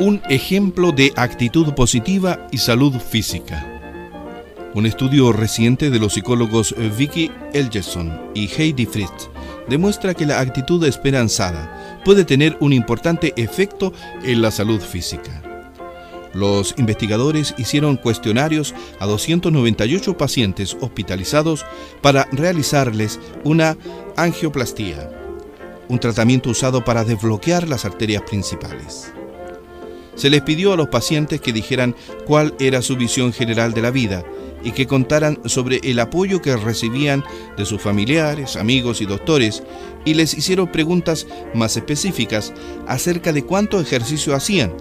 Un ejemplo de actitud positiva y salud física. Un estudio reciente de los psicólogos Vicky Elgerson y Heidi Fritz demuestra que la actitud esperanzada puede tener un importante efecto en la salud física. Los investigadores hicieron cuestionarios a 298 pacientes hospitalizados para realizarles una angioplastía, un tratamiento usado para desbloquear las arterias principales. Se les pidió a los pacientes que dijeran cuál era su visión general de la vida y que contaran sobre el apoyo que recibían de sus familiares, amigos y doctores, y les hicieron preguntas más específicas acerca de cuánto ejercicio hacían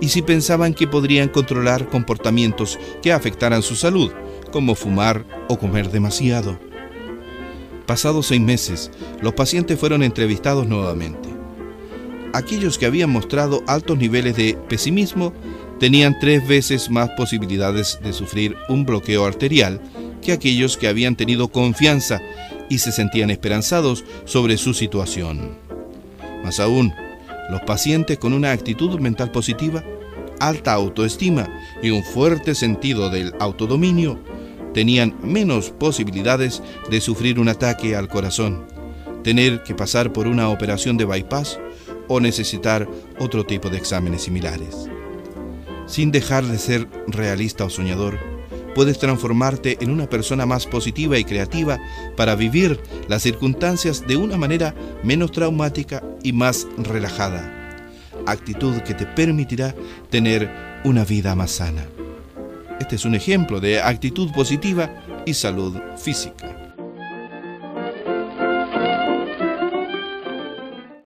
y si pensaban que podrían controlar comportamientos que afectaran su salud, como fumar o comer demasiado. Pasados seis meses, los pacientes fueron entrevistados nuevamente. Aquellos que habían mostrado altos niveles de pesimismo tenían tres veces más posibilidades de sufrir un bloqueo arterial que aquellos que habían tenido confianza y se sentían esperanzados sobre su situación. Más aún, los pacientes con una actitud mental positiva, alta autoestima y un fuerte sentido del autodominio tenían menos posibilidades de sufrir un ataque al corazón, tener que pasar por una operación de bypass o necesitar otro tipo de exámenes similares. Sin dejar de ser realista o soñador, puedes transformarte en una persona más positiva y creativa para vivir las circunstancias de una manera menos traumática y más relajada. Actitud que te permitirá tener una vida más sana. Este es un ejemplo de actitud positiva y salud física.